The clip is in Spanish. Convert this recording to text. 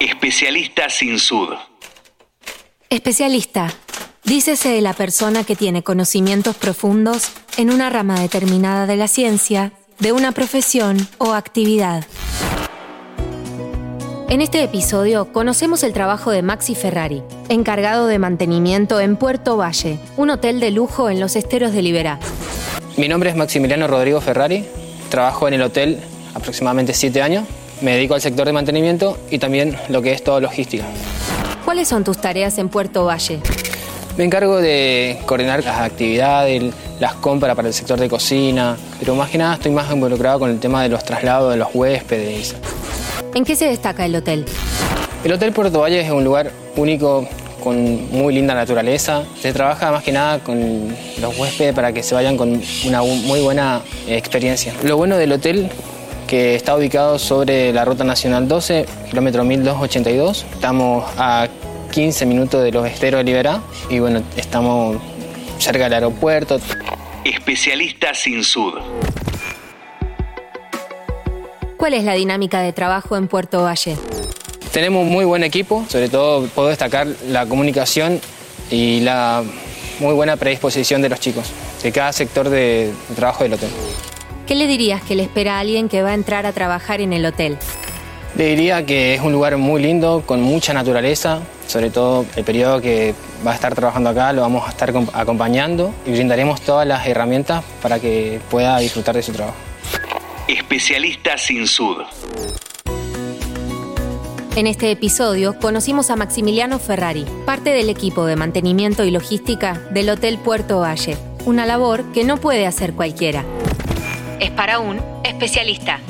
Especialista sin sud. Especialista. Dícese de la persona que tiene conocimientos profundos en una rama determinada de la ciencia, de una profesión o actividad. En este episodio conocemos el trabajo de Maxi Ferrari, encargado de mantenimiento en Puerto Valle, un hotel de lujo en los esteros de Liberá. Mi nombre es Maximiliano Rodrigo Ferrari, trabajo en el hotel aproximadamente siete años, me dedico al sector de mantenimiento y también lo que es toda logística. ¿Cuáles son tus tareas en Puerto Valle? Me encargo de coordinar las actividades, las compras para el sector de cocina, pero más que nada estoy más involucrado con el tema de los traslados de los huéspedes. ¿En qué se destaca el hotel? El Hotel Puerto Valle es un lugar único con muy linda naturaleza. Se trabaja más que nada con los huéspedes para que se vayan con una muy buena experiencia. Lo bueno del hotel que está ubicado sobre la Ruta Nacional 12, kilómetro 1282. Estamos a 15 minutos de los esteros de Liberá y bueno, estamos cerca del aeropuerto. Especialista sin sud. ¿Cuál es la dinámica de trabajo en Puerto Valle? Tenemos un muy buen equipo, sobre todo puedo destacar la comunicación y la muy buena predisposición de los chicos, de cada sector de trabajo del hotel. ¿Qué le dirías que le espera a alguien que va a entrar a trabajar en el hotel? Le diría que es un lugar muy lindo, con mucha naturaleza, sobre todo el periodo que va a estar trabajando acá lo vamos a estar acompañando y brindaremos todas las herramientas para que pueda disfrutar de su trabajo. Especialista sin sud. En este episodio conocimos a Maximiliano Ferrari, parte del equipo de mantenimiento y logística del Hotel Puerto Valle, una labor que no puede hacer cualquiera. Es para un especialista.